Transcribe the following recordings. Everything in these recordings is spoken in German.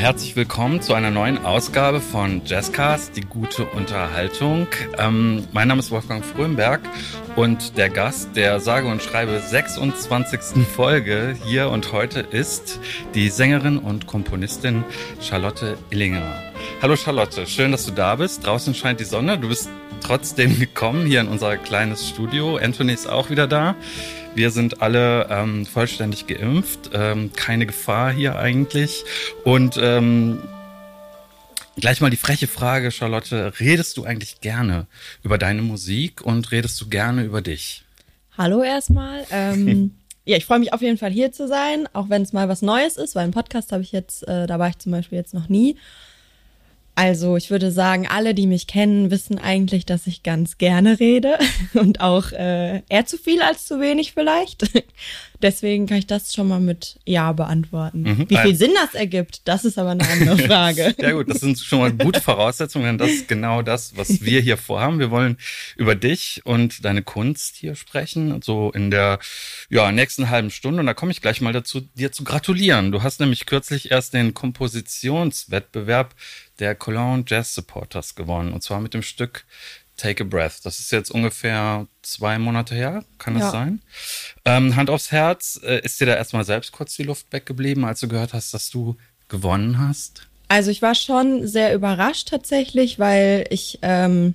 herzlich willkommen zu einer neuen Ausgabe von Jazzcast, die gute Unterhaltung. Ähm, mein Name ist Wolfgang Frömberg und der Gast der sage und schreibe 26. Folge hier und heute ist die Sängerin und Komponistin Charlotte Illinger. Hallo Charlotte, schön, dass du da bist. Draußen scheint die Sonne. Du bist trotzdem gekommen hier in unser kleines Studio. Anthony ist auch wieder da. Wir sind alle ähm, vollständig geimpft. Ähm, keine Gefahr hier eigentlich. Und ähm, gleich mal die freche Frage, Charlotte. Redest du eigentlich gerne über deine Musik und redest du gerne über dich? Hallo erstmal. Ähm, ja, ich freue mich auf jeden Fall hier zu sein, auch wenn es mal was Neues ist, weil einen Podcast habe ich jetzt, äh, da war ich zum Beispiel jetzt noch nie. Also ich würde sagen, alle, die mich kennen, wissen eigentlich, dass ich ganz gerne rede und auch äh, eher zu viel als zu wenig vielleicht. Deswegen kann ich das schon mal mit Ja beantworten. Mhm. Wie viel Sinn das ergibt, das ist aber eine andere Frage. ja gut, das sind schon mal gute Voraussetzungen, denn das ist genau das, was wir hier vorhaben. Wir wollen über dich und deine Kunst hier sprechen, so in der ja, nächsten halben Stunde. Und da komme ich gleich mal dazu, dir zu gratulieren. Du hast nämlich kürzlich erst den Kompositionswettbewerb der Cologne Jazz Supporters gewonnen. Und zwar mit dem Stück Take a Breath. Das ist jetzt ungefähr zwei Monate her, kann das ja. sein? Ähm, Hand aufs Herz, äh, ist dir da erstmal selbst kurz die Luft weggeblieben, als du gehört hast, dass du gewonnen hast? Also ich war schon sehr überrascht tatsächlich, weil ich, ähm,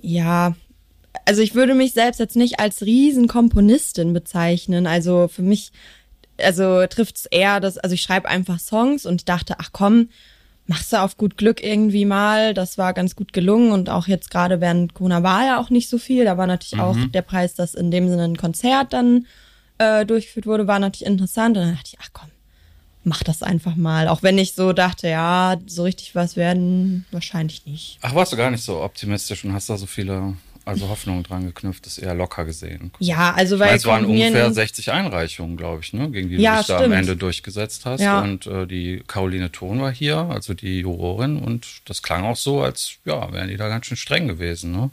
ja, also ich würde mich selbst jetzt nicht als Riesenkomponistin bezeichnen. Also für mich, also trifft es eher das, also ich schreibe einfach Songs und dachte, ach komm, machst du auf gut Glück irgendwie mal. Das war ganz gut gelungen und auch jetzt gerade während Corona war ja auch nicht so viel. Da war natürlich mhm. auch der Preis, dass in dem Sinne ein Konzert dann äh, durchgeführt wurde, war natürlich interessant. Und dann dachte ich, ach komm, mach das einfach mal. Auch wenn ich so dachte, ja, so richtig was werden wahrscheinlich nicht. Ach, warst du gar nicht so optimistisch und hast da so viele also Hoffnung dran geknüpft, ist eher locker gesehen. Ja, also weil. Es waren ungefähr 60 Einreichungen, glaube ich, ne, gegen die ja, du dich stimmt. da am Ende durchgesetzt hast. Ja. Und äh, die Caroline Thon war hier, also die Jurorin, und das klang auch so, als ja, wären die da ganz schön streng gewesen, ne?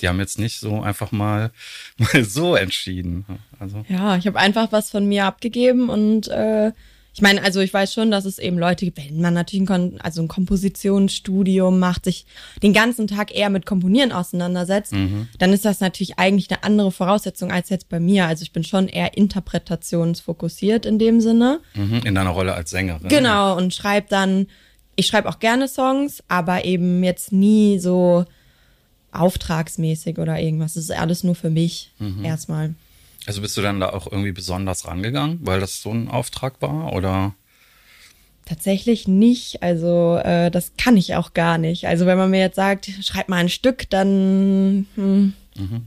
Die haben jetzt nicht so einfach mal, mal so entschieden. Also. Ja, ich habe einfach was von mir abgegeben und äh, ich meine, also ich weiß schon, dass es eben Leute gibt, wenn man natürlich ein, also ein Kompositionsstudium macht, sich den ganzen Tag eher mit Komponieren auseinandersetzt, mhm. dann ist das natürlich eigentlich eine andere Voraussetzung als jetzt bei mir. Also ich bin schon eher interpretationsfokussiert in dem Sinne. Mhm, in deiner Rolle als Sängerin. Genau, und schreibe dann, ich schreibe auch gerne Songs, aber eben jetzt nie so auftragsmäßig oder irgendwas. Das ist alles nur für mich mhm. erstmal. Also bist du dann da auch irgendwie besonders rangegangen, weil das so ein Auftrag war oder? Tatsächlich nicht. Also äh, das kann ich auch gar nicht. Also wenn man mir jetzt sagt, schreib mal ein Stück, dann hm, mhm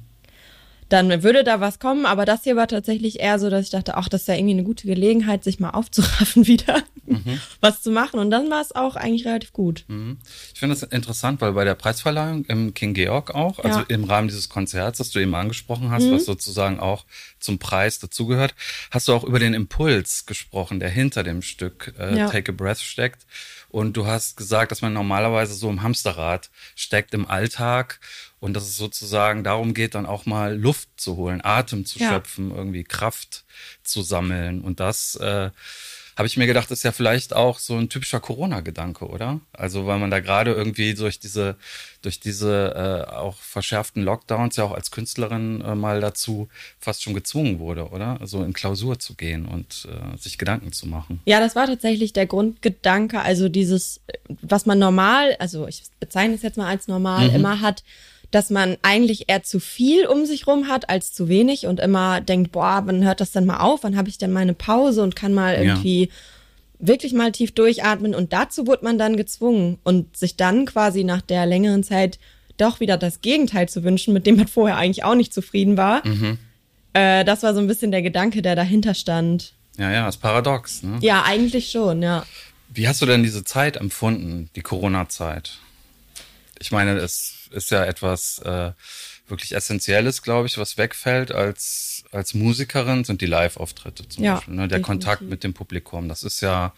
dann würde da was kommen. Aber das hier war tatsächlich eher so, dass ich dachte, ach, das ist ja irgendwie eine gute Gelegenheit, sich mal aufzuraffen wieder, mhm. was zu machen. Und dann war es auch eigentlich relativ gut. Mhm. Ich finde das interessant, weil bei der Preisverleihung im King Georg auch, also ja. im Rahmen dieses Konzerts, das du eben angesprochen hast, mhm. was sozusagen auch zum Preis dazugehört, hast du auch über den Impuls gesprochen, der hinter dem Stück äh, ja. Take a Breath steckt. Und du hast gesagt, dass man normalerweise so im Hamsterrad steckt im Alltag und dass es sozusagen darum geht, dann auch mal Luft zu holen, Atem zu ja. schöpfen, irgendwie Kraft zu sammeln. Und das äh, habe ich mir gedacht, ist ja vielleicht auch so ein typischer Corona-Gedanke, oder? Also weil man da gerade irgendwie durch diese, durch diese äh, auch verschärften Lockdowns ja auch als Künstlerin äh, mal dazu fast schon gezwungen wurde, oder? So in Klausur zu gehen und äh, sich Gedanken zu machen. Ja, das war tatsächlich der Grundgedanke, also dieses, was man normal, also ich bezeichne es jetzt mal als normal, mhm. immer hat, dass man eigentlich eher zu viel um sich rum hat als zu wenig und immer denkt, boah, wann hört das denn mal auf? Wann habe ich denn meine Pause und kann mal irgendwie ja. wirklich mal tief durchatmen? Und dazu wurde man dann gezwungen und sich dann quasi nach der längeren Zeit doch wieder das Gegenteil zu wünschen, mit dem man vorher eigentlich auch nicht zufrieden war. Mhm. Äh, das war so ein bisschen der Gedanke, der dahinter stand. Ja, ja, ist paradox. Ne? Ja, eigentlich schon, ja. Wie hast du denn diese Zeit empfunden, die Corona-Zeit? Ich meine, es ist ja etwas äh, wirklich Essentielles, glaube ich, was wegfällt als, als Musikerin, sind die Live-Auftritte zum ja, Beispiel. Ne? Der definitiv. Kontakt mit dem Publikum. Das ist ja,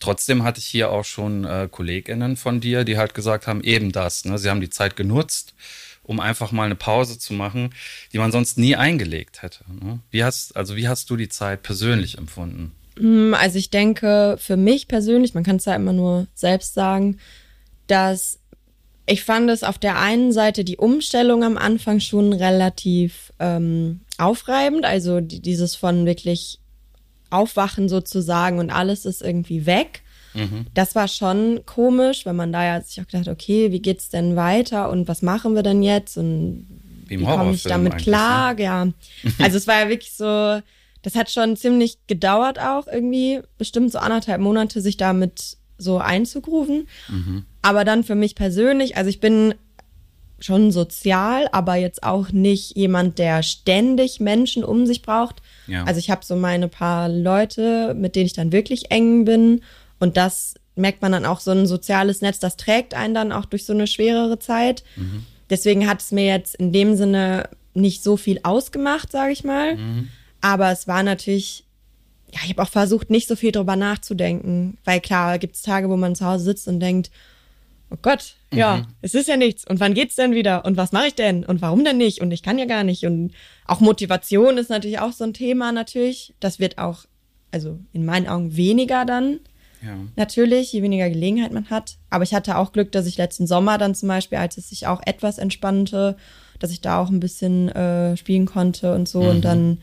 trotzdem hatte ich hier auch schon äh, KollegInnen von dir, die halt gesagt haben, eben das. Ne? Sie haben die Zeit genutzt, um einfach mal eine Pause zu machen, die man sonst nie eingelegt hätte. Ne? Wie hast, also wie hast du die Zeit persönlich empfunden? Hm, also ich denke, für mich persönlich, man kann es ja immer nur selbst sagen, dass ich fand es auf der einen Seite die Umstellung am Anfang schon relativ ähm, aufreibend, also die, dieses von wirklich Aufwachen sozusagen und alles ist irgendwie weg. Mhm. Das war schon komisch, weil man da ja sich auch gedacht, okay, wie geht's denn weiter und was machen wir denn jetzt und wie, wie komme ich damit klar? Ne? Ja, also es war ja wirklich so, das hat schon ziemlich gedauert auch irgendwie, bestimmt so anderthalb Monate, sich damit so einzugrufen. Mhm. Aber dann für mich persönlich, also ich bin schon sozial, aber jetzt auch nicht jemand, der ständig Menschen um sich braucht. Ja. Also ich habe so meine paar Leute, mit denen ich dann wirklich eng bin. Und das merkt man dann auch so ein soziales Netz, das trägt einen dann auch durch so eine schwerere Zeit. Mhm. Deswegen hat es mir jetzt in dem Sinne nicht so viel ausgemacht, sage ich mal. Mhm. Aber es war natürlich, ja, ich habe auch versucht, nicht so viel drüber nachzudenken. Weil klar, gibt es Tage, wo man zu Hause sitzt und denkt, oh Gott, ja, mhm. es ist ja nichts. Und wann geht's denn wieder? Und was mache ich denn? Und warum denn nicht? Und ich kann ja gar nicht. Und auch Motivation ist natürlich auch so ein Thema natürlich. Das wird auch, also in meinen Augen weniger dann. Ja. Natürlich, je weniger Gelegenheit man hat. Aber ich hatte auch Glück, dass ich letzten Sommer dann zum Beispiel, als es sich auch etwas entspannte, dass ich da auch ein bisschen äh, spielen konnte und so. Mhm. Und dann,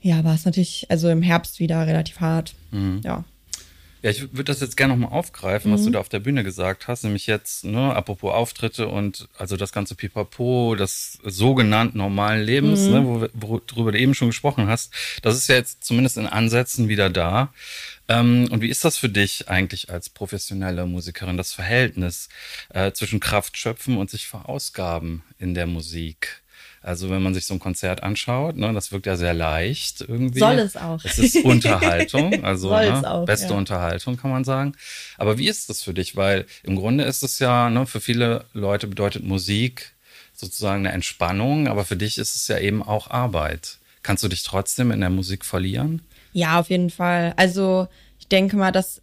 ja, war es natürlich, also im Herbst wieder relativ hart. Mhm. Ja. Ja, ich würde das jetzt gerne nochmal aufgreifen, mhm. was du mhm. da auf der Bühne gesagt hast, nämlich jetzt, ne, apropos Auftritte und also das ganze Pipapo des sogenannten normalen Lebens, mhm. ne, wo, worüber du eben schon gesprochen hast, das ist ja jetzt zumindest in Ansätzen wieder da. Ähm, und wie ist das für dich eigentlich als professionelle Musikerin, das Verhältnis äh, zwischen Kraft schöpfen und sich verausgaben in der Musik? Also wenn man sich so ein Konzert anschaut, ne, das wirkt ja sehr leicht irgendwie. Soll es auch. Es ist Unterhaltung, also ne, auch, beste ja. Unterhaltung kann man sagen. Aber wie ist das für dich? Weil im Grunde ist es ja, ne, für viele Leute bedeutet Musik sozusagen eine Entspannung, aber für dich ist es ja eben auch Arbeit. Kannst du dich trotzdem in der Musik verlieren? Ja, auf jeden Fall. Also ich denke mal, dass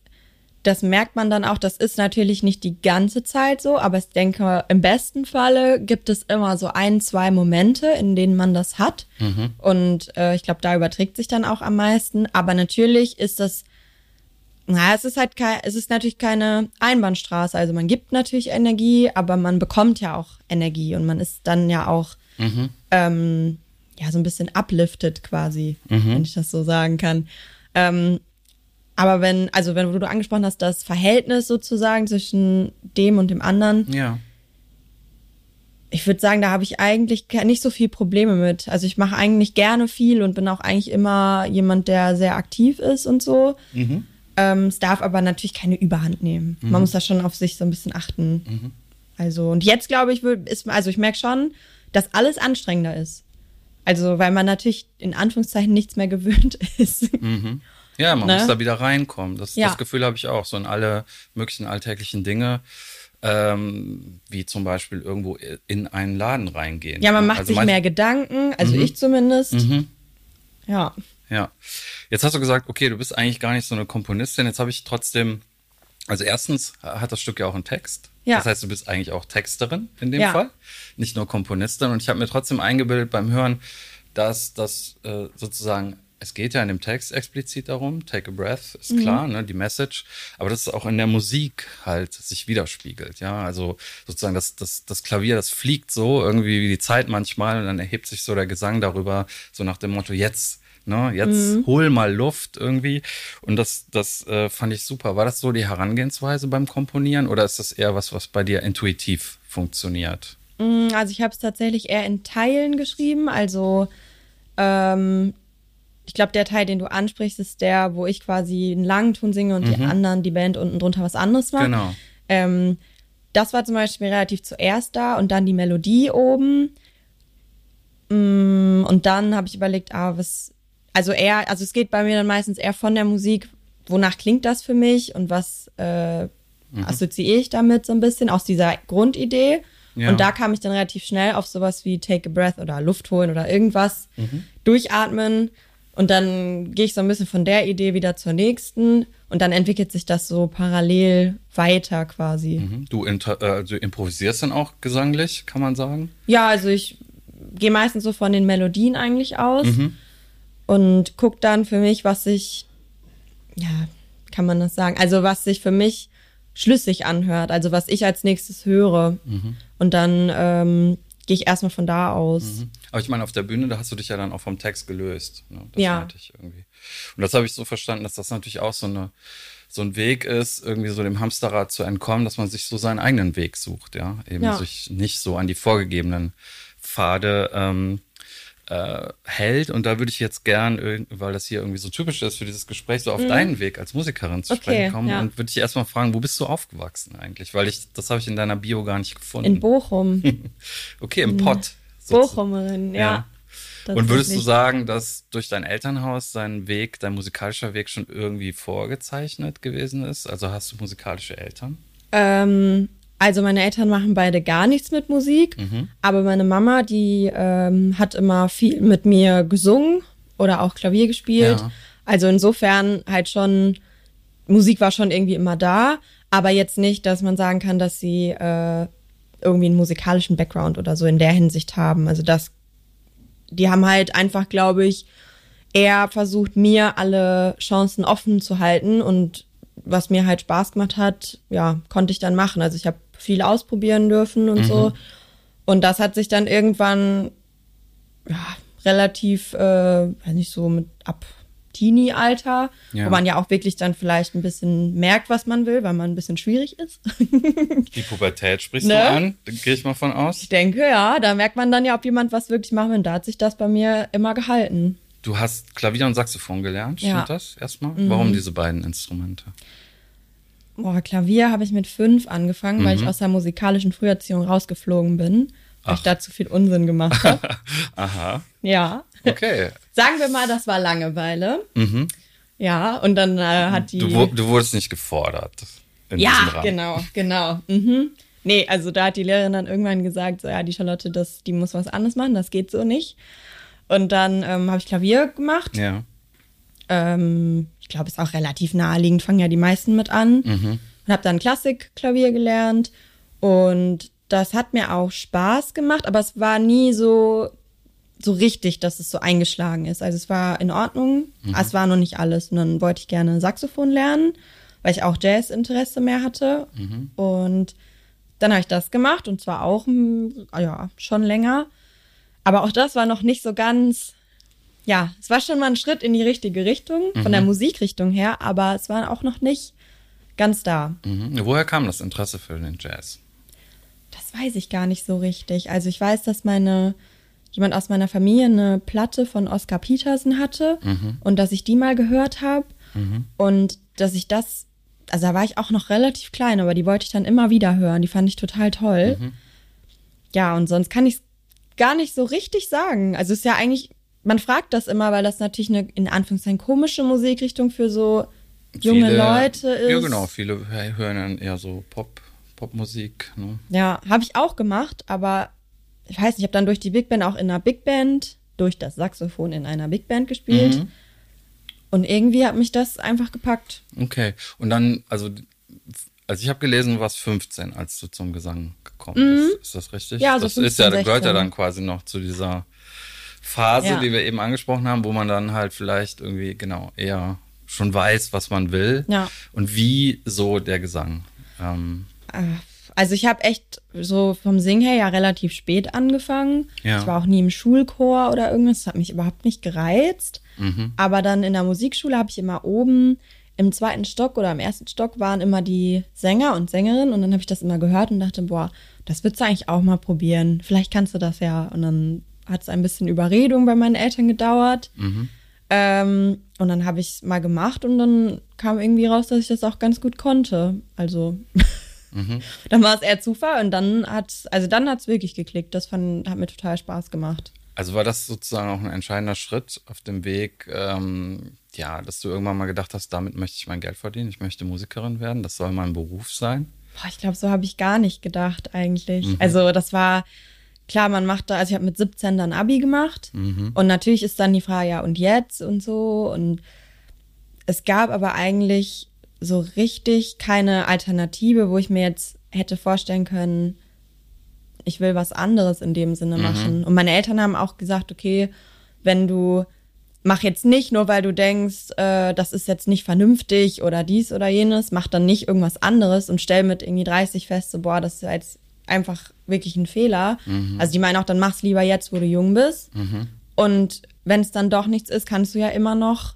das merkt man dann auch, das ist natürlich nicht die ganze Zeit so, aber ich denke, im besten Falle gibt es immer so ein, zwei Momente, in denen man das hat. Mhm. Und äh, ich glaube, da überträgt sich dann auch am meisten. Aber natürlich ist das, naja, es ist halt kein, es ist natürlich keine Einbahnstraße. Also man gibt natürlich Energie, aber man bekommt ja auch Energie und man ist dann ja auch mhm. ähm, ja so ein bisschen uplifted quasi, mhm. wenn ich das so sagen kann. Ähm, aber wenn, also wenn du angesprochen hast, das Verhältnis sozusagen zwischen dem und dem anderen. Ja. Ich würde sagen, da habe ich eigentlich nicht so viel Probleme mit. Also ich mache eigentlich gerne viel und bin auch eigentlich immer jemand, der sehr aktiv ist und so. Mhm. Ähm, es darf aber natürlich keine Überhand nehmen. Mhm. Man muss da schon auf sich so ein bisschen achten. Mhm. Also, und jetzt glaube ich, ist, also ich merke schon, dass alles anstrengender ist. Also, weil man natürlich in Anführungszeichen nichts mehr gewöhnt ist. Mhm. Ja, man ne? muss da wieder reinkommen. Das, ja. das Gefühl habe ich auch, so in alle möglichen alltäglichen Dinge. Ähm, wie zum Beispiel irgendwo in einen Laden reingehen. Ja, man macht also sich mehr Gedanken, also mhm. ich zumindest. Mhm. Ja. Ja. Jetzt hast du gesagt, okay, du bist eigentlich gar nicht so eine Komponistin. Jetzt habe ich trotzdem, also erstens hat das Stück ja auch einen Text. Ja. Das heißt, du bist eigentlich auch Texterin in dem ja. Fall, nicht nur Komponistin. Und ich habe mir trotzdem eingebildet beim Hören, dass das äh, sozusagen es geht ja in dem Text explizit darum, take a breath, ist mhm. klar, ne, die Message, aber das ist auch in der Musik halt sich widerspiegelt, ja, also sozusagen das, das, das Klavier, das fliegt so irgendwie wie die Zeit manchmal und dann erhebt sich so der Gesang darüber, so nach dem Motto, jetzt, ne, jetzt mhm. hol mal Luft irgendwie und das, das äh, fand ich super. War das so die Herangehensweise beim Komponieren oder ist das eher was, was bei dir intuitiv funktioniert? Mm, also ich habe es tatsächlich eher in Teilen geschrieben, also ähm, ich glaube, der Teil, den du ansprichst, ist der, wo ich quasi einen langen Ton singe und mhm. die anderen, die Band unten drunter was anderes macht. Genau. Ähm, das war zum Beispiel relativ zuerst da und dann die Melodie oben. Mm, und dann habe ich überlegt, ah, was, also eher, also es geht bei mir dann meistens eher von der Musik, wonach klingt das für mich und was äh, mhm. assoziiere ich damit so ein bisschen aus dieser Grundidee. Ja. Und da kam ich dann relativ schnell auf sowas wie Take a Breath oder Luft holen oder irgendwas, mhm. durchatmen und dann gehe ich so ein bisschen von der Idee wieder zur nächsten und dann entwickelt sich das so parallel weiter quasi. Mhm. Du, äh, also improvisierst dann auch gesanglich, kann man sagen? Ja, also ich gehe meistens so von den Melodien eigentlich aus. Mhm. und guck dann für mich, was sich, ja, kann man das sagen, also was sich für mich schlüssig anhört, also was ich als nächstes höre. Mhm. Und dann ähm, gehe ich erstmal von da aus. Mhm. Aber ich meine, auf der Bühne, da hast du dich ja dann auch vom Text gelöst. Ne? Das ja. ich irgendwie. Und das habe ich so verstanden, dass das natürlich auch so eine so ein Weg ist, irgendwie so dem Hamsterrad zu entkommen, dass man sich so seinen eigenen Weg sucht, ja. Eben ja. sich nicht so an die vorgegebenen Pfade ähm, äh, hält. Und da würde ich jetzt gern, weil das hier irgendwie so typisch ist für dieses Gespräch, so auf mhm. deinen Weg als Musikerin zu okay, sprechen kommen. Ja. Und würde ich erstmal fragen, wo bist du aufgewachsen eigentlich? Weil ich, das habe ich in deiner Bio gar nicht gefunden. In Bochum. okay, im Pott. Bochumerin, ja. ja. Und würdest du sagen, dass durch dein Elternhaus dein Weg, dein musikalischer Weg schon irgendwie vorgezeichnet gewesen ist? Also hast du musikalische Eltern? Ähm, also meine Eltern machen beide gar nichts mit Musik, mhm. aber meine Mama, die ähm, hat immer viel mit mir gesungen oder auch Klavier gespielt. Ja. Also insofern halt schon, Musik war schon irgendwie immer da, aber jetzt nicht, dass man sagen kann, dass sie äh, irgendwie einen musikalischen Background oder so in der Hinsicht haben. Also das, die haben halt einfach, glaube ich, eher versucht, mir alle Chancen offen zu halten und was mir halt Spaß gemacht hat, ja, konnte ich dann machen. Also ich habe viel ausprobieren dürfen und mhm. so. Und das hat sich dann irgendwann ja, relativ, äh, weiß nicht so mit ab Teenie-Alter, ja. wo man ja auch wirklich dann vielleicht ein bisschen merkt, was man will, weil man ein bisschen schwierig ist. Die Pubertät sprichst ne? du an, gehe ich mal von aus. Ich denke, ja, da merkt man dann ja, ob jemand was wirklich machen will. Und da hat sich das bei mir immer gehalten. Du hast Klavier und Saxophon gelernt, stimmt ja. das erstmal? Mhm. Warum diese beiden Instrumente? Boah, Klavier habe ich mit fünf angefangen, mhm. weil ich mhm. aus der musikalischen Früherziehung rausgeflogen bin, weil Ach. ich da zu viel Unsinn gemacht habe. Aha. Ja. Okay. Sagen wir mal, das war Langeweile. Mhm. Ja, und dann äh, hat die. Du, du, wurdest nicht gefordert. ja, genau, genau. Mhm. Nee, also da hat die Lehrerin dann irgendwann gesagt, so ja, die Charlotte, das, die muss was anderes machen, das geht so nicht. Und dann ähm, habe ich Klavier gemacht. Ja. Ähm, glaube, ist auch relativ naheliegend, fangen ja die meisten mit an. Mhm. Und habe dann Klassikklavier gelernt und das hat mir auch Spaß gemacht, aber es war nie so so richtig, dass es so eingeschlagen ist. Also es war in Ordnung, mhm. es war noch nicht alles. Und dann wollte ich gerne Saxophon lernen, weil ich auch Jazzinteresse mehr hatte. Mhm. Und dann habe ich das gemacht und zwar auch ja schon länger. Aber auch das war noch nicht so ganz ja, es war schon mal ein Schritt in die richtige Richtung, mhm. von der mhm. Musikrichtung her, aber es war auch noch nicht ganz da. Mhm. Woher kam das Interesse für den Jazz? Das weiß ich gar nicht so richtig. Also ich weiß, dass meine jemand aus meiner Familie eine Platte von Oscar Peterson hatte mhm. und dass ich die mal gehört habe mhm. und dass ich das, also da war ich auch noch relativ klein, aber die wollte ich dann immer wieder hören. Die fand ich total toll. Mhm. Ja, und sonst kann ich es gar nicht so richtig sagen. Also es ist ja eigentlich man fragt das immer, weil das natürlich eine in Anführungszeichen komische Musikrichtung für so junge viele, Leute ist. Ja, genau. Viele hören dann eher so Pop, Popmusik. Ne? Ja, habe ich auch gemacht, aber ich weiß nicht, ich habe dann durch die Big Band auch in einer Big Band, durch das Saxophon in einer Big Band gespielt. Mhm. Und irgendwie hat mich das einfach gepackt. Okay. Und dann, also, also ich habe gelesen, du warst 15, als du zum Gesang gekommen mhm. bist. Ist das richtig? Ja, so das 15, ist ja, das gehört ja dann quasi noch zu dieser Phase, ja. die wir eben angesprochen haben, wo man dann halt vielleicht irgendwie genau eher schon weiß, was man will. Ja. Und wie so der Gesang. Ähm, äh, also ich habe echt so vom Singen her ja relativ spät angefangen. Ja. Ich war auch nie im Schulchor oder irgendwas. Das hat mich überhaupt nicht gereizt. Mhm. Aber dann in der Musikschule habe ich immer oben im zweiten Stock oder im ersten Stock waren immer die Sänger und Sängerinnen und dann habe ich das immer gehört und dachte, boah, das würdest du eigentlich auch mal probieren. Vielleicht kannst du das ja. Und dann hat es ein bisschen Überredung bei meinen Eltern gedauert. Mhm. Ähm, und dann habe ich es mal gemacht und dann kam irgendwie raus, dass ich das auch ganz gut konnte. Also mhm. dann war es eher Zufall und dann hat also dann hat es wirklich geklickt. Das fand, hat mir total Spaß gemacht. Also war das sozusagen auch ein entscheidender Schritt auf dem Weg, ähm, ja, dass du irgendwann mal gedacht hast, damit möchte ich mein Geld verdienen, ich möchte Musikerin werden, das soll mein Beruf sein? Boah, ich glaube, so habe ich gar nicht gedacht eigentlich. Mhm. Also das war, klar, man macht da, also ich habe mit 17 dann Abi gemacht mhm. und natürlich ist dann die Frage, ja, und jetzt und so und es gab aber eigentlich so richtig keine Alternative, wo ich mir jetzt hätte vorstellen können, ich will was anderes in dem Sinne mhm. machen. Und meine Eltern haben auch gesagt, okay, wenn du mach jetzt nicht, nur weil du denkst, äh, das ist jetzt nicht vernünftig oder dies oder jenes, mach dann nicht irgendwas anderes und stell mit irgendwie 30 fest, so, boah, das ist jetzt einfach wirklich ein Fehler. Mhm. Also die meinen auch, dann mach's lieber jetzt, wo du jung bist. Mhm. Und wenn es dann doch nichts ist, kannst du ja immer noch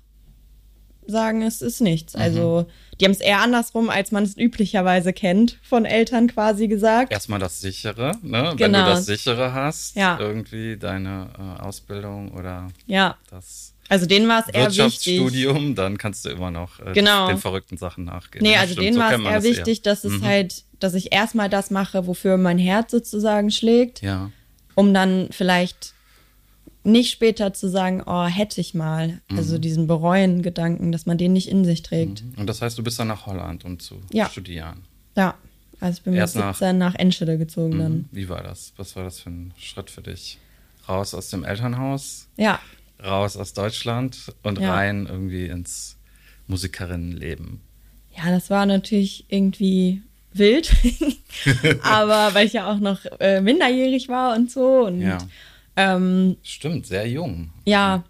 sagen, es ist nichts. Mhm. Also die haben es eher andersrum, als man es üblicherweise kennt, von Eltern quasi gesagt. Erstmal das sichere, ne? Genau. Wenn du das sichere hast, ja. irgendwie deine äh, Ausbildung oder ja. das also denen war es eher wichtig. Wirtschaftsstudium, dann kannst du immer noch äh, genau. den verrückten Sachen nachgehen. Nee, also denen so war es eher wichtig, eher. dass es mhm. halt, dass ich erstmal das mache, wofür mein Herz sozusagen schlägt. Ja. Um dann vielleicht nicht später zu sagen, oh, hätte ich mal. Also mhm. Also diesen bereuen Gedanken, dass man den nicht in sich trägt. Mhm. Und das heißt, du bist dann nach Holland, um zu ja. studieren. Ja. Also ich bin Erst mit 17 nach, nach Enschede gezogen dann. Mhm. Wie war das? Was war das für ein Schritt für dich? Raus aus dem Elternhaus? Ja, raus aus Deutschland und ja. rein irgendwie ins Musikerinnenleben. Ja, das war natürlich irgendwie wild, aber weil ich ja auch noch äh, minderjährig war und so. Und, ja. Ähm, Stimmt, sehr jung. Ja,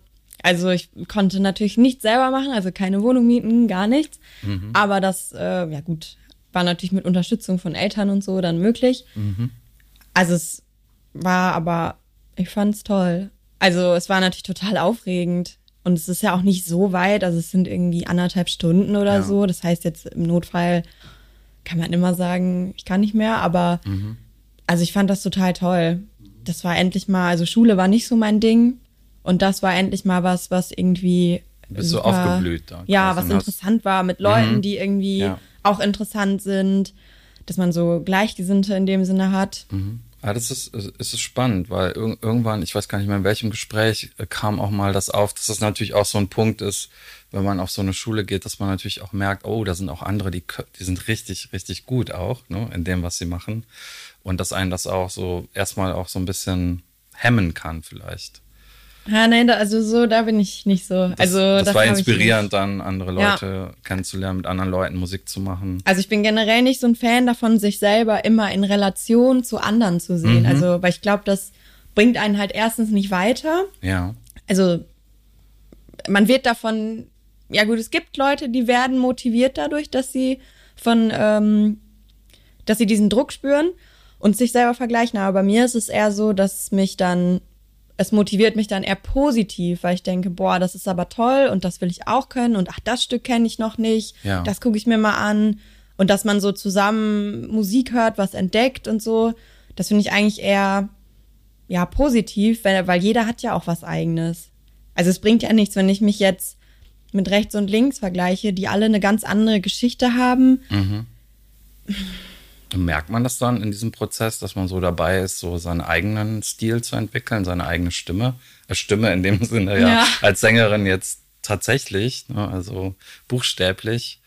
also ich konnte natürlich nichts selber machen, also keine Wohnung mieten, gar nichts. Mhm. Aber das, äh, ja gut, war natürlich mit Unterstützung von Eltern und so dann möglich. Mhm. Also es war aber, ich fand's toll. Also es war natürlich total aufregend. Und es ist ja auch nicht so weit, also es sind irgendwie anderthalb Stunden oder ja. so. Das heißt, jetzt im Notfall kann man immer sagen, ich kann nicht mehr, aber mhm. also ich fand das total toll. Das war endlich mal, also Schule war nicht so mein Ding. Und das war endlich mal was, was irgendwie. Bist super, du aufgeblüht da? Ja, was interessant war mit Leuten, mhm. die irgendwie ja. auch interessant sind, dass man so Gleichgesinnte in dem Sinne hat. Mhm. Ja, das ist, es ist spannend, weil irgendwann, ich weiß gar nicht mehr in welchem Gespräch, äh, kam auch mal das auf, dass das natürlich auch so ein Punkt ist, wenn man auf so eine Schule geht, dass man natürlich auch merkt, oh, da sind auch andere, die, die sind richtig, richtig gut auch, ne, in dem, was sie machen. Und dass einen das auch so erstmal auch so ein bisschen hemmen kann, vielleicht. Ja, nein, also so, da bin ich nicht so. Das, also das, das war inspirierend, dann andere Leute ja. kennenzulernen, mit anderen Leuten Musik zu machen. Also ich bin generell nicht so ein Fan davon, sich selber immer in Relation zu anderen zu sehen. Mhm. Also, weil ich glaube, das bringt einen halt erstens nicht weiter. Ja. Also man wird davon, ja gut, es gibt Leute, die werden motiviert dadurch, dass sie von, ähm, dass sie diesen Druck spüren und sich selber vergleichen. Aber bei mir ist es eher so, dass mich dann es motiviert mich dann eher positiv, weil ich denke, boah, das ist aber toll und das will ich auch können und ach, das Stück kenne ich noch nicht, ja. das gucke ich mir mal an und dass man so zusammen Musik hört, was entdeckt und so, das finde ich eigentlich eher ja positiv, weil, weil jeder hat ja auch was eigenes. Also es bringt ja nichts, wenn ich mich jetzt mit rechts und links vergleiche, die alle eine ganz andere Geschichte haben. Mhm. Merkt man das dann in diesem Prozess, dass man so dabei ist, so seinen eigenen Stil zu entwickeln, seine eigene Stimme? Äh, Stimme in dem Sinne, ja, ja. als Sängerin jetzt tatsächlich, ne, also buchstäblich.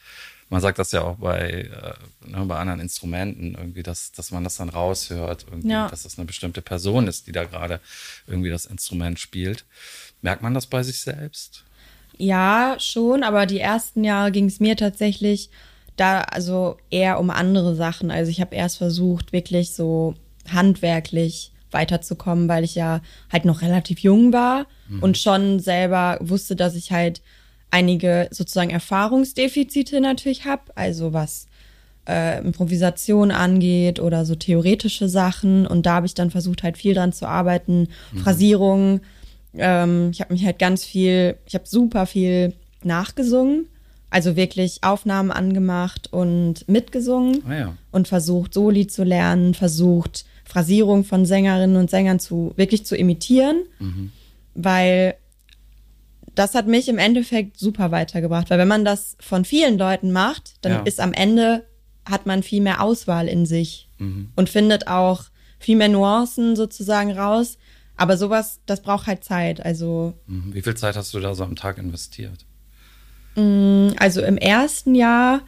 Man sagt das ja auch bei, äh, ne, bei anderen Instrumenten irgendwie, dass, dass man das dann raushört, irgendwie, ja. dass das eine bestimmte Person ist, die da gerade irgendwie das Instrument spielt. Merkt man das bei sich selbst? Ja, schon, aber die ersten Jahre ging es mir tatsächlich da also eher um andere Sachen. Also ich habe erst versucht, wirklich so handwerklich weiterzukommen, weil ich ja halt noch relativ jung war mhm. und schon selber wusste, dass ich halt einige sozusagen Erfahrungsdefizite natürlich habe, also was äh, Improvisation angeht oder so theoretische Sachen. Und da habe ich dann versucht, halt viel dran zu arbeiten, mhm. Phrasierung. Ähm, ich habe mich halt ganz viel, ich habe super viel nachgesungen also wirklich Aufnahmen angemacht und mitgesungen ah, ja. und versucht, Soli zu lernen, versucht, Phrasierung von Sängerinnen und Sängern zu wirklich zu imitieren, mhm. weil das hat mich im Endeffekt super weitergebracht, weil wenn man das von vielen Leuten macht, dann ja. ist am Ende hat man viel mehr Auswahl in sich mhm. und findet auch viel mehr Nuancen sozusagen raus. Aber sowas, das braucht halt Zeit. Also mhm. wie viel Zeit hast du da so am Tag investiert? Mm, also im ersten Jahr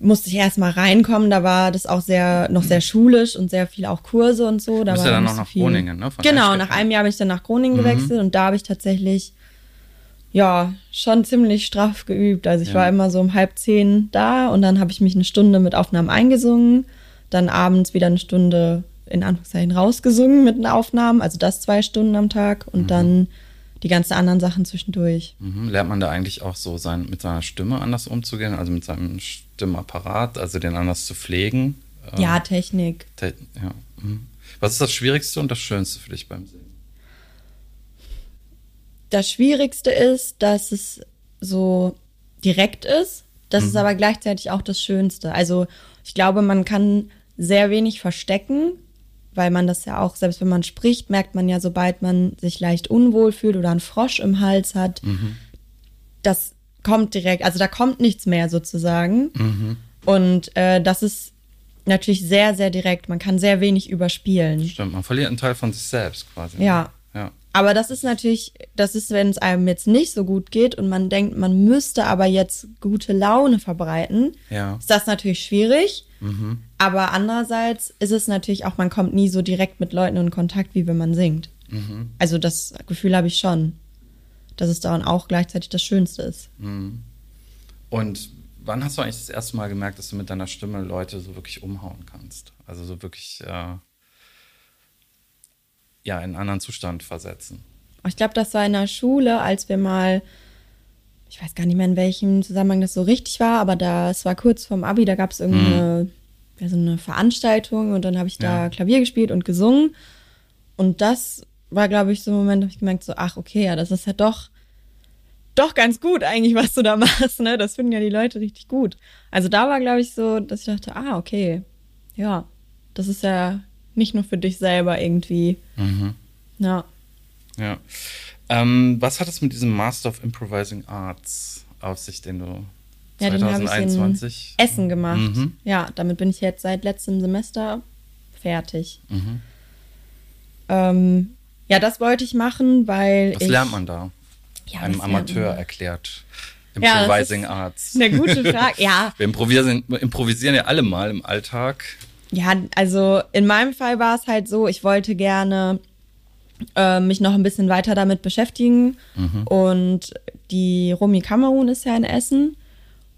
musste ich erstmal reinkommen, da war das auch sehr, noch sehr schulisch und sehr viel auch Kurse und so. Da du bist ja dann noch nach viel. Groningen, ne? Von genau, nach einem Jahr bin ich dann nach Groningen mhm. gewechselt und da habe ich tatsächlich, ja, schon ziemlich straff geübt. Also ich ja. war immer so um halb zehn da und dann habe ich mich eine Stunde mit Aufnahmen eingesungen, dann abends wieder eine Stunde in Anführungszeichen rausgesungen mit den Aufnahmen, also das zwei Stunden am Tag und mhm. dann die ganzen anderen Sachen zwischendurch. Mhm. Lernt man da eigentlich auch so sein, mit seiner Stimme anders umzugehen, also mit seinem Stimmapparat, also den anders zu pflegen? Ja, Technik. Te ja. Mhm. Was ist das Schwierigste und das Schönste für dich beim Singen? Das Schwierigste ist, dass es so direkt ist. Das mhm. ist aber gleichzeitig auch das Schönste. Also ich glaube, man kann sehr wenig verstecken, weil man das ja auch, selbst wenn man spricht, merkt man ja, sobald man sich leicht unwohl fühlt oder einen Frosch im Hals hat, mhm. das kommt direkt, also da kommt nichts mehr sozusagen. Mhm. Und äh, das ist natürlich sehr, sehr direkt. Man kann sehr wenig überspielen. Stimmt, man verliert einen Teil von sich selbst quasi. Ja. ja. Aber das ist natürlich, das ist, wenn es einem jetzt nicht so gut geht und man denkt, man müsste aber jetzt gute Laune verbreiten, ja. ist das natürlich schwierig. Mhm. Aber andererseits ist es natürlich auch, man kommt nie so direkt mit Leuten in Kontakt, wie wenn man singt. Mhm. Also das Gefühl habe ich schon, dass es daran auch gleichzeitig das Schönste ist. Mhm. Und wann hast du eigentlich das erste Mal gemerkt, dass du mit deiner Stimme Leute so wirklich umhauen kannst? Also so wirklich äh, ja, in einen anderen Zustand versetzen? Ich glaube, das war in der Schule, als wir mal ich weiß gar nicht mehr, in welchem Zusammenhang das so richtig war, aber da, es war kurz vorm Abi, da gab es irgendeine mhm. ja, so eine Veranstaltung und dann habe ich da ja. Klavier gespielt und gesungen. Und das war, glaube ich, so ein Moment, da habe ich gemerkt, so, ach, okay, ja, das ist ja doch, doch ganz gut eigentlich, was du da machst, ne? Das finden ja die Leute richtig gut. Also da war, glaube ich, so, dass ich dachte, ah, okay, ja, das ist ja nicht nur für dich selber irgendwie. Mhm. Ja. Ja. Ähm, was hat es mit diesem Master of Improvising Arts auf sich, den du ja, 2021? Den Essen gemacht. Mhm. Ja, damit bin ich jetzt seit letztem Semester fertig. Mhm. Ähm, ja, das wollte ich machen, weil. Was ich, lernt man da? Ja, Einem Amateur erklärt. Improvising ja, Arts. Eine gute Frage, ja. Wir improvisieren, improvisieren ja alle mal im Alltag. Ja, also in meinem Fall war es halt so, ich wollte gerne äh, mich noch ein bisschen weiter damit beschäftigen. Mhm. Und die Romy Kamerun ist ja in Essen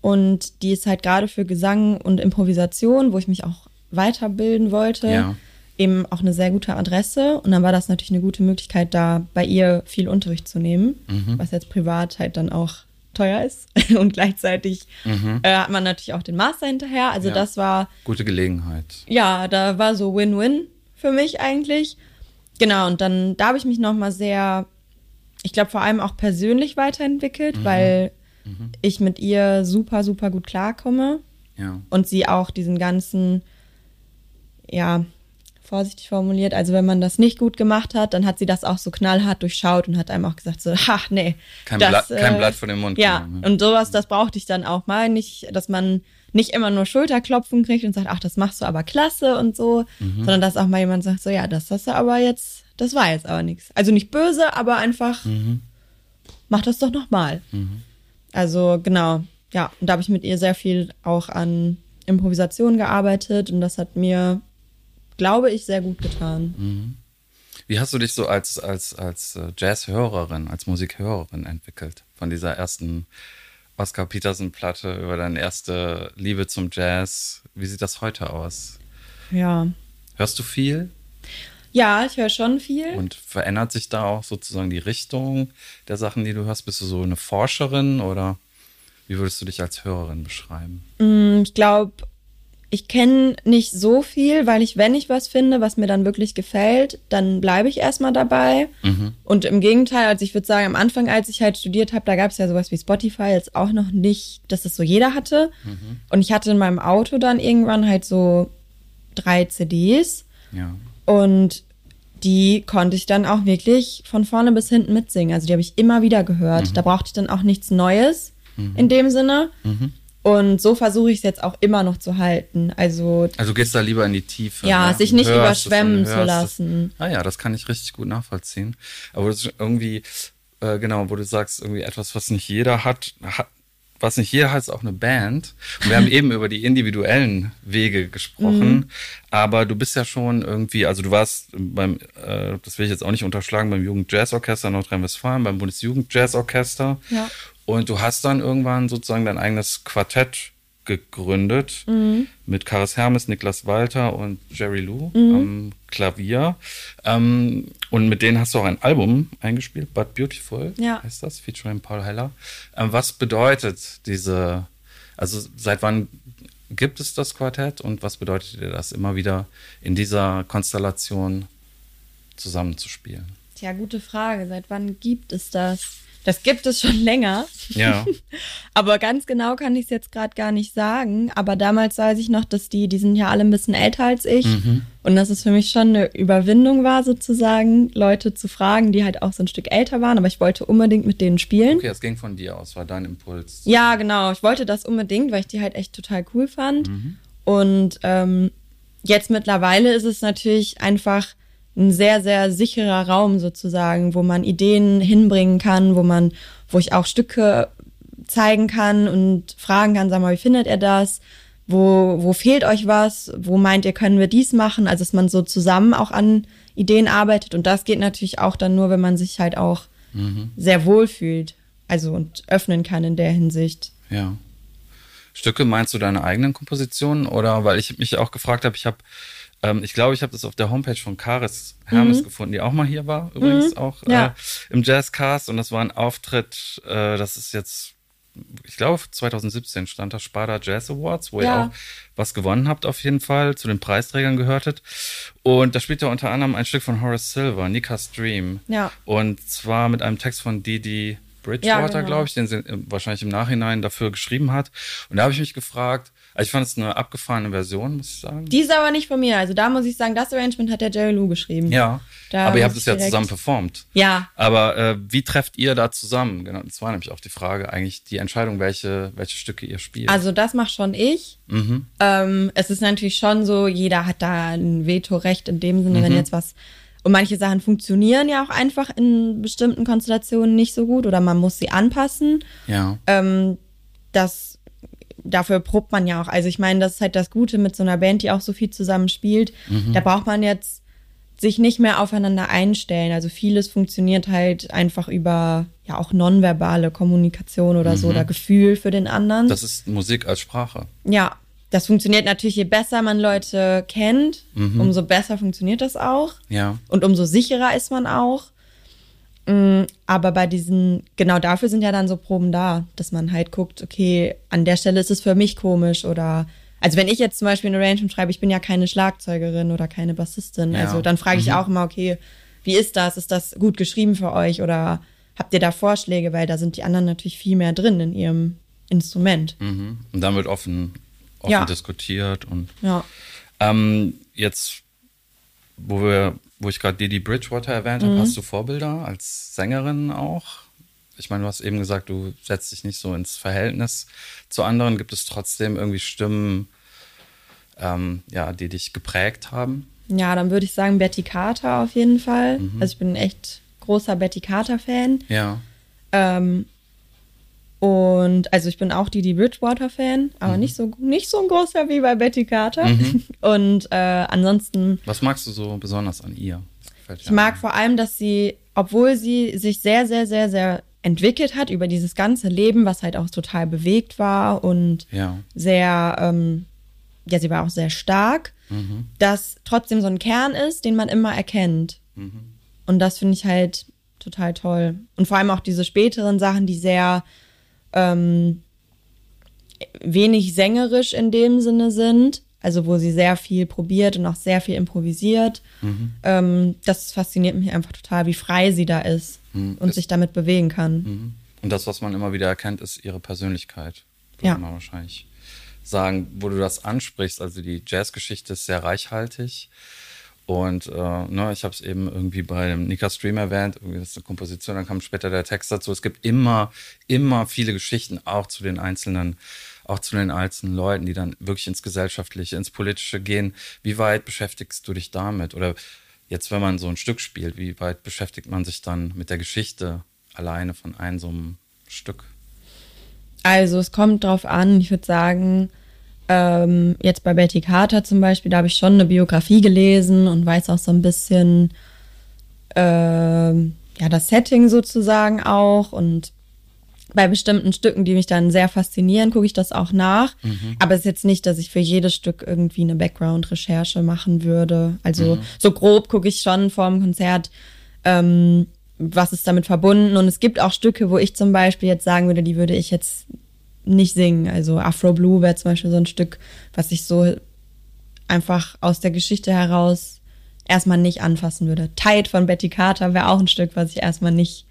und die ist halt gerade für Gesang und Improvisation, wo ich mich auch weiterbilden wollte, ja. eben auch eine sehr gute Adresse. Und dann war das natürlich eine gute Möglichkeit, da bei ihr viel Unterricht zu nehmen, mhm. was jetzt privat halt dann auch teuer ist. und gleichzeitig mhm. äh, hat man natürlich auch den Master hinterher. Also ja. das war. Gute Gelegenheit. Ja, da war so Win-Win für mich eigentlich. Genau, und dann, da habe ich mich nochmal sehr, ich glaube, vor allem auch persönlich weiterentwickelt, mhm. weil mhm. ich mit ihr super, super gut klarkomme. Ja. Und sie auch diesen ganzen, ja, vorsichtig formuliert, also wenn man das nicht gut gemacht hat, dann hat sie das auch so knallhart durchschaut und hat einem auch gesagt so, ha, nee. Kein, das, Blatt, kein äh, Blatt von dem Mund. Ja, genommen, und sowas, das brauchte ich dann auch mal. Nicht, dass man nicht immer nur Schulterklopfen kriegt und sagt, ach, das machst du aber klasse und so, mhm. sondern dass auch mal jemand sagt, so, ja, das hast du aber jetzt, das war jetzt aber nichts. Also nicht böse, aber einfach, mhm. mach das doch nochmal. Mhm. Also genau, ja, und da habe ich mit ihr sehr viel auch an Improvisation gearbeitet und das hat mir, glaube ich, sehr gut getan. Mhm. Wie hast du dich so als, als, als äh, Jazzhörerin, als Musikhörerin entwickelt? Von dieser ersten Oscar Peterson-Platte, über deine erste Liebe zum Jazz. Wie sieht das heute aus? Ja. Hörst du viel? Ja, ich höre schon viel. Und verändert sich da auch sozusagen die Richtung der Sachen, die du hörst? Bist du so eine Forscherin oder wie würdest du dich als Hörerin beschreiben? Mm, ich glaube, ich kenne nicht so viel, weil ich, wenn ich was finde, was mir dann wirklich gefällt, dann bleibe ich erstmal dabei. Mhm. Und im Gegenteil, also ich würde sagen, am Anfang, als ich halt studiert habe, da gab es ja sowas wie Spotify jetzt auch noch nicht, dass das so jeder hatte. Mhm. Und ich hatte in meinem Auto dann irgendwann halt so drei CDs. Ja. Und die konnte ich dann auch wirklich von vorne bis hinten mitsingen. Also die habe ich immer wieder gehört. Mhm. Da brauchte ich dann auch nichts Neues mhm. in dem Sinne. Mhm. Und so versuche ich es jetzt auch immer noch zu halten. Also, also gehst da lieber in die Tiefe. Ja, ne? sich nicht überschwemmen zu lassen. Das. Ah ja, das kann ich richtig gut nachvollziehen. Aber das ist irgendwie, äh, genau, wo du sagst, irgendwie etwas, was nicht jeder hat, hat was nicht jeder hat, ist auch eine Band. Und wir haben eben über die individuellen Wege gesprochen. Mhm. Aber du bist ja schon irgendwie, also du warst beim, äh, das will ich jetzt auch nicht unterschlagen, beim Jugend Jazzorchester Nordrhein-Westfalen, beim Bundesjugend Jazzorchester. Ja. Und du hast dann irgendwann sozusagen dein eigenes Quartett gegründet mhm. mit Karis Hermes, Niklas Walter und Jerry Lou mhm. am Klavier. Ähm, und mit denen hast du auch ein Album eingespielt, But Beautiful ja. heißt das, featuring Paul Heller. Ähm, was bedeutet diese, also seit wann gibt es das Quartett und was bedeutet dir das, immer wieder in dieser Konstellation zusammenzuspielen? Tja, gute Frage. Seit wann gibt es das? Das gibt es schon länger. Ja. Aber ganz genau kann ich es jetzt gerade gar nicht sagen. Aber damals weiß ich noch, dass die, die sind ja alle ein bisschen älter als ich. Mhm. Und dass es für mich schon eine Überwindung war, sozusagen, Leute zu fragen, die halt auch so ein Stück älter waren. Aber ich wollte unbedingt mit denen spielen. Okay, das ging von dir aus, war dein Impuls. Ja, genau. Ich wollte das unbedingt, weil ich die halt echt total cool fand. Mhm. Und ähm, jetzt mittlerweile ist es natürlich einfach ein sehr, sehr sicherer Raum sozusagen, wo man Ideen hinbringen kann, wo man, wo ich auch Stücke zeigen kann und fragen kann, sag mal, wie findet ihr das? Wo, wo fehlt euch was? Wo meint ihr, können wir dies machen? Also, dass man so zusammen auch an Ideen arbeitet. Und das geht natürlich auch dann nur, wenn man sich halt auch mhm. sehr wohl fühlt. Also, und öffnen kann in der Hinsicht. Ja. Stücke meinst du deine eigenen Kompositionen? Oder, weil ich mich auch gefragt habe, ich habe ähm, ich glaube, ich habe das auf der Homepage von Karis Hermes mhm. gefunden, die auch mal hier war, übrigens mhm. auch äh, ja. im Jazzcast. Und das war ein Auftritt, äh, das ist jetzt, ich glaube, 2017 stand da Spada Jazz Awards, wo ja. ihr auch was gewonnen habt, auf jeden Fall, zu den Preisträgern gehörtet. Und da spielt er unter anderem ein Stück von Horace Silver, Nika's Dream. Ja. Und zwar mit einem Text von Didi Bridgewater, ja, genau. glaube ich, den sie wahrscheinlich im Nachhinein dafür geschrieben hat. Und da habe ich mich gefragt, also ich fand es eine abgefahrene Version, muss ich sagen. Die ist aber nicht von mir. Also da muss ich sagen, das Arrangement hat der Jerry Lou geschrieben. Ja. Da aber ihr habt es ja zusammen performt. Ja. Aber äh, wie trefft ihr da zusammen? Genau, das war nämlich auch die Frage, eigentlich die Entscheidung, welche, welche Stücke ihr spielt. Also das macht schon ich. Mhm. Ähm, es ist natürlich schon so, jeder hat da ein Vetorecht in dem Sinne, mhm. wenn jetzt was und manche Sachen funktionieren ja auch einfach in bestimmten Konstellationen nicht so gut oder man muss sie anpassen. Ja. Ähm, das dafür probt man ja auch. Also ich meine, das ist halt das Gute mit so einer Band, die auch so viel zusammenspielt. Mhm. Da braucht man jetzt sich nicht mehr aufeinander einstellen. Also vieles funktioniert halt einfach über ja auch nonverbale Kommunikation oder mhm. so oder Gefühl für den anderen. Das ist Musik als Sprache. Ja, das funktioniert natürlich, je besser man Leute kennt, mhm. umso besser funktioniert das auch. Ja. Und umso sicherer ist man auch. Mm, aber bei diesen, genau dafür sind ja dann so Proben da, dass man halt guckt, okay, an der Stelle ist es für mich komisch oder, also wenn ich jetzt zum Beispiel ein Arrangement schreibe, ich bin ja keine Schlagzeugerin oder keine Bassistin, ja. also dann frage ich mhm. auch immer, okay, wie ist das? Ist das gut geschrieben für euch oder habt ihr da Vorschläge? Weil da sind die anderen natürlich viel mehr drin in ihrem Instrument. Mhm. Und dann wird offen, offen ja. diskutiert und ja. ähm, jetzt, wo wir wo ich gerade Didi Bridgewater erwähnt habe, mhm. hast du Vorbilder als Sängerin auch? Ich meine, du hast eben gesagt, du setzt dich nicht so ins Verhältnis zu anderen. Gibt es trotzdem irgendwie Stimmen, ähm, ja, die dich geprägt haben? Ja, dann würde ich sagen Betty Carter auf jeden Fall. Mhm. Also ich bin ein echt großer Betty Carter-Fan. Ja. Ähm, und also ich bin auch die, die Bridgewater-Fan, aber mhm. nicht, so, nicht so ein großer wie bei Betty Carter. Mhm. Und äh, ansonsten. Was magst du so besonders an ihr? Ich mag vor allem, dass sie, obwohl sie sich sehr, sehr, sehr, sehr entwickelt hat über dieses ganze Leben, was halt auch total bewegt war und ja. sehr, ähm, ja, sie war auch sehr stark, mhm. dass trotzdem so ein Kern ist, den man immer erkennt. Mhm. Und das finde ich halt total toll. Und vor allem auch diese späteren Sachen, die sehr ähm, wenig sängerisch in dem Sinne sind, also wo sie sehr viel probiert und auch sehr viel improvisiert. Mhm. Ähm, das fasziniert mich einfach total, wie frei sie da ist mhm. und ist, sich damit bewegen kann. Mhm. Und das, was man immer wieder erkennt, ist ihre Persönlichkeit. Ja. man wahrscheinlich sagen, wo du das ansprichst. Also die Jazzgeschichte ist sehr reichhaltig. Und äh, ne, ich habe es eben irgendwie bei dem Nika Stream erwähnt, irgendwie das ist eine Komposition, dann kam später der Text dazu. Es gibt immer, immer viele Geschichten, auch zu den einzelnen, auch zu den einzelnen Leuten, die dann wirklich ins Gesellschaftliche, ins Politische gehen. Wie weit beschäftigst du dich damit? Oder jetzt, wenn man so ein Stück spielt, wie weit beschäftigt man sich dann mit der Geschichte alleine von einem so einem Stück? Also es kommt drauf an, ich würde sagen, ähm, jetzt bei Betty Carter zum Beispiel, da habe ich schon eine Biografie gelesen und weiß auch so ein bisschen, äh, ja, das Setting sozusagen auch. Und bei bestimmten Stücken, die mich dann sehr faszinieren, gucke ich das auch nach. Mhm. Aber es ist jetzt nicht, dass ich für jedes Stück irgendwie eine Background-Recherche machen würde. Also mhm. so grob gucke ich schon vor dem Konzert, ähm, was ist damit verbunden. Und es gibt auch Stücke, wo ich zum Beispiel jetzt sagen würde, die würde ich jetzt nicht singen. Also Afro Blue wäre zum Beispiel so ein Stück, was ich so einfach aus der Geschichte heraus erstmal nicht anfassen würde. Tight von Betty Carter wäre auch ein Stück, was ich erstmal nicht,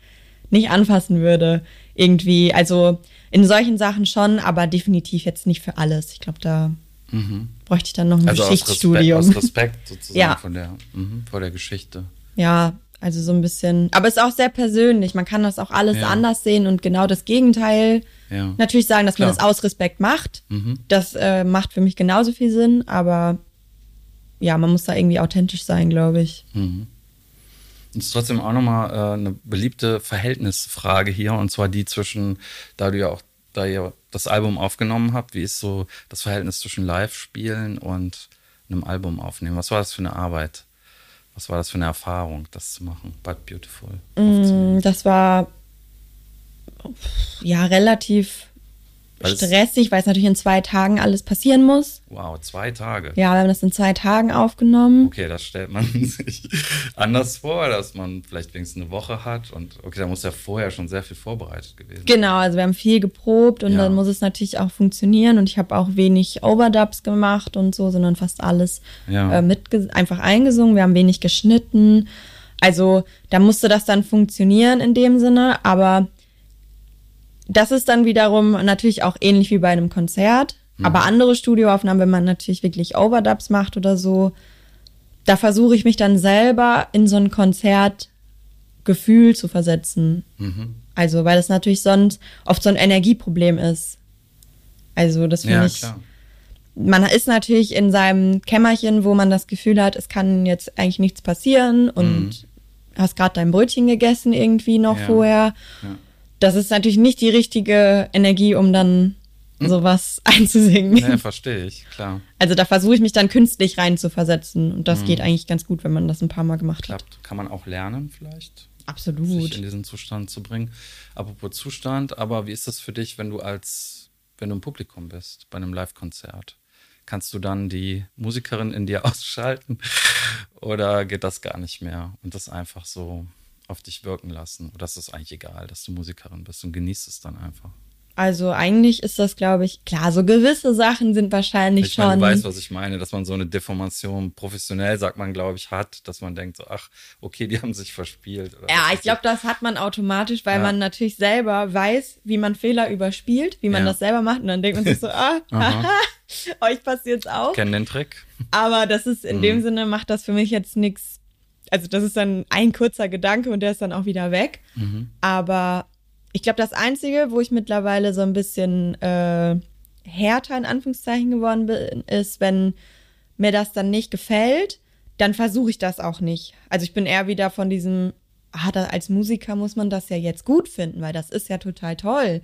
nicht anfassen würde. Irgendwie, also in solchen Sachen schon, aber definitiv jetzt nicht für alles. Ich glaube, da mhm. bräuchte ich dann noch ein also Geschichtsstudium. Aus Respekt, aus Respekt sozusagen ja. von der, mh, vor der Geschichte. Ja, also so ein bisschen, aber es ist auch sehr persönlich. Man kann das auch alles ja. anders sehen und genau das Gegenteil ja. natürlich sagen, dass Klar. man das aus Respekt macht. Mhm. Das äh, macht für mich genauso viel Sinn, aber ja, man muss da irgendwie authentisch sein, glaube ich. Mhm. Das ist trotzdem auch nochmal äh, eine beliebte Verhältnisfrage hier, und zwar die zwischen, da du ja auch, da ihr das Album aufgenommen habt, wie ist so das Verhältnis zwischen Live-Spielen und einem Album aufnehmen? Was war das für eine Arbeit? Was war das für eine Erfahrung, das zu machen, But Beautiful? Mm, das war ja relativ weil stressig, weil es natürlich in zwei Tagen alles passieren muss. Wow, zwei Tage. Ja, wir haben das in zwei Tagen aufgenommen. Okay, das stellt man sich anders vor, dass man vielleicht wenigstens eine Woche hat und okay, da muss ja vorher schon sehr viel vorbereitet gewesen sein. Genau, also wir haben viel geprobt und ja. dann muss es natürlich auch funktionieren und ich habe auch wenig Overdubs gemacht und so, sondern fast alles ja. äh, mit einfach eingesungen. Wir haben wenig geschnitten. Also da musste das dann funktionieren in dem Sinne, aber das ist dann wiederum natürlich auch ähnlich wie bei einem Konzert. Mhm. Aber andere Studioaufnahmen, wenn man natürlich wirklich Overdubs macht oder so, da versuche ich mich dann selber in so ein Konzertgefühl zu versetzen. Mhm. Also, weil das natürlich sonst oft so ein Energieproblem ist. Also, das finde ja, ich. Klar. Man ist natürlich in seinem Kämmerchen, wo man das Gefühl hat, es kann jetzt eigentlich nichts passieren und mhm. hast gerade dein Brötchen gegessen irgendwie noch ja. vorher. Ja das ist natürlich nicht die richtige Energie, um dann hm? sowas einzusingen. Ja, verstehe ich, klar. Also da versuche ich mich dann künstlich rein zu versetzen und das mhm. geht eigentlich ganz gut, wenn man das ein paar Mal gemacht Klappt. hat. Kann man auch lernen vielleicht? Absolut. Sich in diesen Zustand zu bringen. Apropos Zustand, aber wie ist das für dich, wenn du als, wenn du im Publikum bist, bei einem Live-Konzert? Kannst du dann die Musikerin in dir ausschalten oder geht das gar nicht mehr und das einfach so auf dich wirken lassen. Oder ist es eigentlich egal, dass du Musikerin bist und genießt es dann einfach? Also eigentlich ist das, glaube ich, klar, so gewisse Sachen sind wahrscheinlich ich schon. Meine, du weißt, was ich meine, dass man so eine Deformation professionell, sagt man, glaube ich, hat, dass man denkt so, ach, okay, die haben sich verspielt. ja, ich glaube, das hat man automatisch, weil ja. man natürlich selber weiß, wie man Fehler überspielt, wie man ja. das selber macht und dann denkt man sich so, ah, haha, euch passiert's auch. Kennen den Trick. Aber das ist in mhm. dem Sinne macht das für mich jetzt nichts also das ist dann ein kurzer Gedanke und der ist dann auch wieder weg. Mhm. Aber ich glaube, das Einzige, wo ich mittlerweile so ein bisschen äh, härter in Anführungszeichen geworden bin, ist, wenn mir das dann nicht gefällt, dann versuche ich das auch nicht. Also ich bin eher wieder von diesem, ah, da, als Musiker muss man das ja jetzt gut finden, weil das ist ja total toll.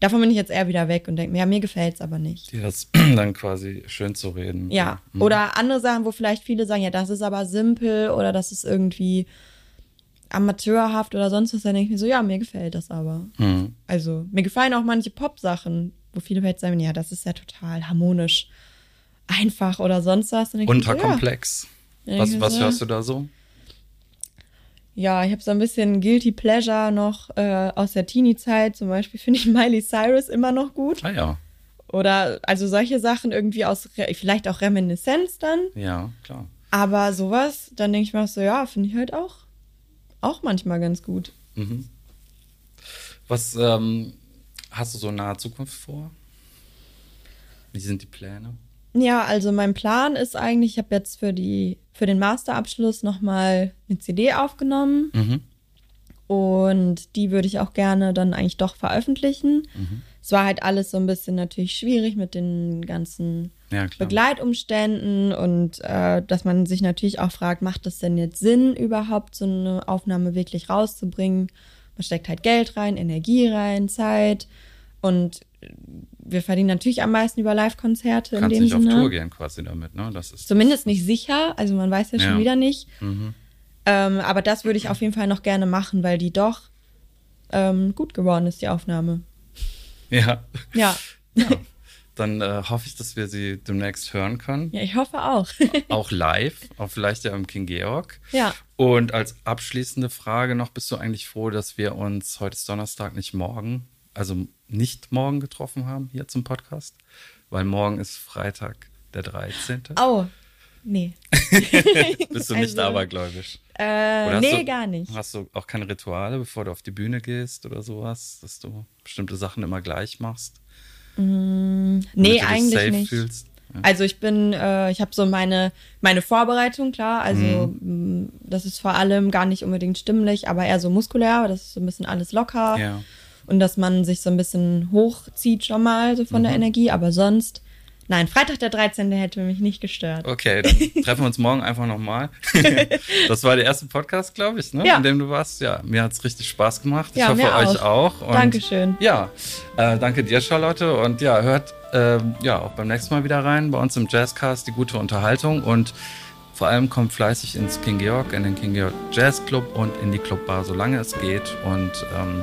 Davon bin ich jetzt eher wieder weg und denke mir, ja, mir gefällt es aber nicht. Dir das dann quasi schön zu reden. Ja. Mhm. Oder andere Sachen, wo vielleicht viele sagen, ja, das ist aber simpel oder das ist irgendwie amateurhaft oder sonst was, dann denke ich mir so, ja, mir gefällt das aber. Mhm. Also, mir gefallen auch manche Pop-Sachen, wo viele vielleicht sagen, ja, das ist ja total harmonisch einfach oder sonst was. Unterkomplex. So, ja. Was, was hörst du da so? Ja, ich habe so ein bisschen Guilty Pleasure noch äh, aus der Teenie-Zeit. Zum Beispiel finde ich Miley Cyrus immer noch gut. Ah ja. Oder also solche Sachen irgendwie aus, vielleicht auch Reminiszenz dann. Ja, klar. Aber sowas, dann denke ich mir so, ja, finde ich halt auch, auch manchmal ganz gut. Mhm. Was ähm, hast du so in naher Zukunft vor? Wie sind die Pläne? Ja, also mein Plan ist eigentlich, ich habe jetzt für die für den Masterabschluss nochmal eine CD aufgenommen. Mhm. Und die würde ich auch gerne dann eigentlich doch veröffentlichen. Mhm. Es war halt alles so ein bisschen natürlich schwierig mit den ganzen ja, Begleitumständen und äh, dass man sich natürlich auch fragt, macht das denn jetzt Sinn, überhaupt so eine Aufnahme wirklich rauszubringen? Man steckt halt Geld rein, Energie rein, Zeit und wir verdienen natürlich am meisten über Live-Konzerte in dem nicht Sinne. auf Tour gehen quasi damit, ne? Das ist Zumindest nicht sicher, also man weiß ja, ja. schon wieder nicht. Mhm. Ähm, aber das würde ich auf jeden Fall noch gerne machen, weil die doch ähm, gut geworden ist, die Aufnahme. Ja. Ja. ja. Dann äh, hoffe ich, dass wir sie demnächst hören können. Ja, ich hoffe auch. auch live, auch vielleicht ja im King Georg. Ja. Und als abschließende Frage noch, bist du eigentlich froh, dass wir uns heute ist Donnerstag, nicht morgen, also nicht morgen getroffen haben hier zum Podcast? Weil morgen ist Freitag, der 13. Oh, nee. bist du nicht also, abergläubisch? Äh, nee, du, gar nicht. Hast du auch keine Rituale, bevor du auf die Bühne gehst oder sowas, dass du bestimmte Sachen immer gleich machst? Mm, nee, eigentlich nicht. Fühlst. Ja. Also ich bin, äh, ich habe so meine meine Vorbereitung, klar. Also mhm. Mm, das ist vor allem gar nicht unbedingt stimmlich, aber eher so muskulär. Das ist so ein bisschen alles locker ja. Und dass man sich so ein bisschen hochzieht schon mal so von mhm. der Energie. Aber sonst Nein, Freitag der 13. hätte mich nicht gestört. Okay, dann treffen wir uns morgen einfach nochmal. das war der erste Podcast, glaube ich, ne? ja. in dem du warst. Ja, mir hat es richtig Spaß gemacht. Ja, ich hoffe, euch auch. Und Dankeschön. Ja, äh, danke dir, Charlotte. Und ja, hört äh, ja auch beim nächsten Mal wieder rein bei uns im Jazzcast, die gute Unterhaltung. Und vor allem kommt fleißig ins King Georg, in den King Georg Jazz Club und in die Clubbar, solange es geht. Und ähm,